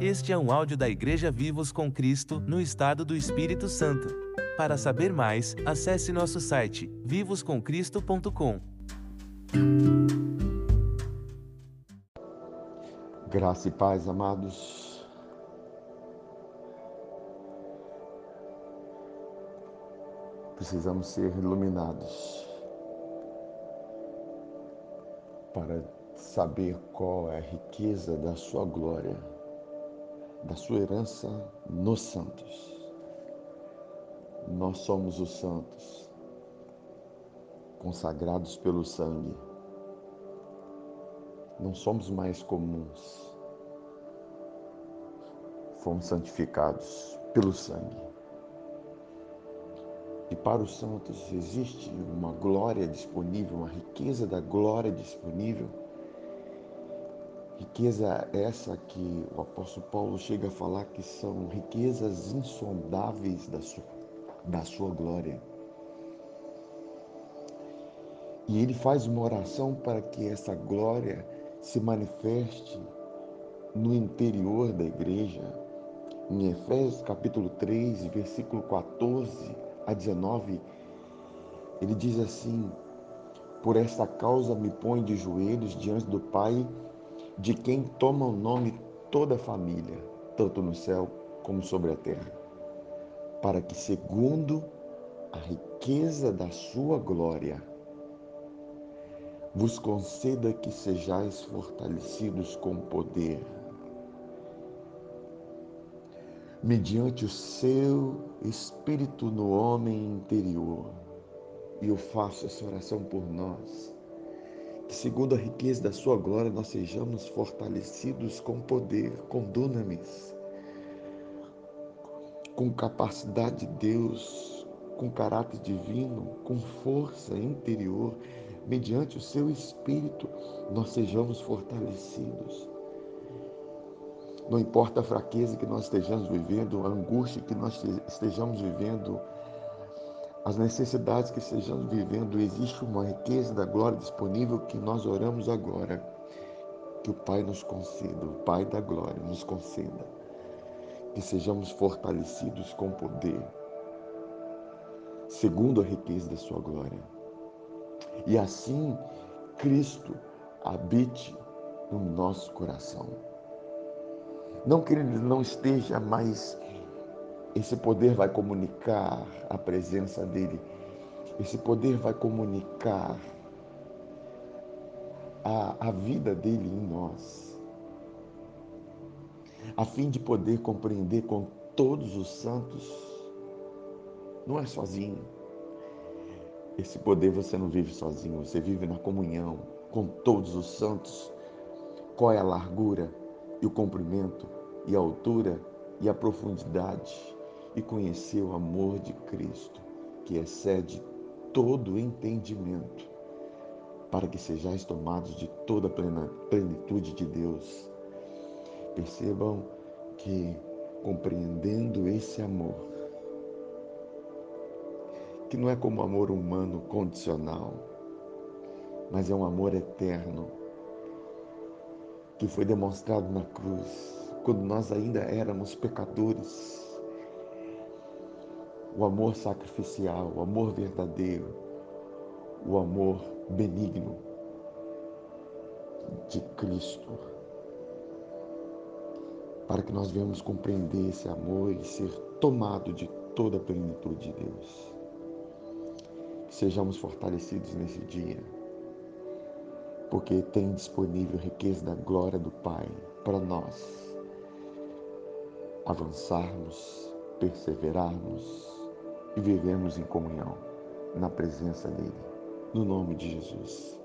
Este é um áudio da Igreja Vivos com Cristo, no estado do Espírito Santo. Para saber mais, acesse nosso site vivoscomcristo.com. Graça e paz, amados. Precisamos ser iluminados para saber qual é a riqueza da sua glória, da sua herança nos santos. Nós somos os santos, consagrados pelo sangue. Não somos mais comuns. Fomos santificados pelo sangue. E para os santos existe uma glória disponível, uma riqueza da glória disponível. Riqueza essa que o apóstolo Paulo chega a falar que são riquezas insondáveis da sua, da sua glória. E ele faz uma oração para que essa glória se manifeste no interior da igreja. Em Efésios capítulo 3, versículo 14 a 19, ele diz assim: Por esta causa me põe de joelhos diante do Pai, de quem toma o nome toda a família, tanto no céu como sobre a terra, para que, segundo a riqueza da sua glória, vos conceda que sejais fortalecidos com poder mediante o seu espírito no homem interior. E eu faço essa oração por nós. Que, segundo a riqueza da sua glória, nós sejamos fortalecidos com poder, com dunamis, com capacidade de Deus, com caráter divino, com força interior, mediante o seu espírito, nós sejamos fortalecidos não importa a fraqueza que nós estejamos vivendo, a angústia que nós estejamos vivendo, as necessidades que estejamos vivendo, existe uma riqueza da glória disponível que nós oramos agora. Que o Pai nos conceda, o Pai da glória nos conceda, que sejamos fortalecidos com poder, segundo a riqueza da Sua glória. E assim Cristo habite no nosso coração. Não que ele não esteja, mas esse poder vai comunicar a presença dele. Esse poder vai comunicar a, a vida dele em nós. A fim de poder compreender com todos os santos, não é sozinho. Esse poder você não vive sozinho, você vive na comunhão com todos os santos. Qual é a largura, e o comprimento, e a altura, e a profundidade, e conhecer o amor de Cristo, que excede todo entendimento, para que sejais tomados de toda a plena plenitude de Deus. Percebam que, compreendendo esse amor, que não é como amor humano condicional, mas é um amor eterno, que foi demonstrado na cruz, quando nós ainda éramos pecadores. O amor sacrificial, o amor verdadeiro, o amor benigno de Cristo. Para que nós venhamos compreender esse amor e ser tomado de toda a plenitude de Deus. Que sejamos fortalecidos nesse dia porque tem disponível riqueza da glória do Pai para nós avançarmos, perseverarmos e vivermos em comunhão na presença dele. No nome de Jesus.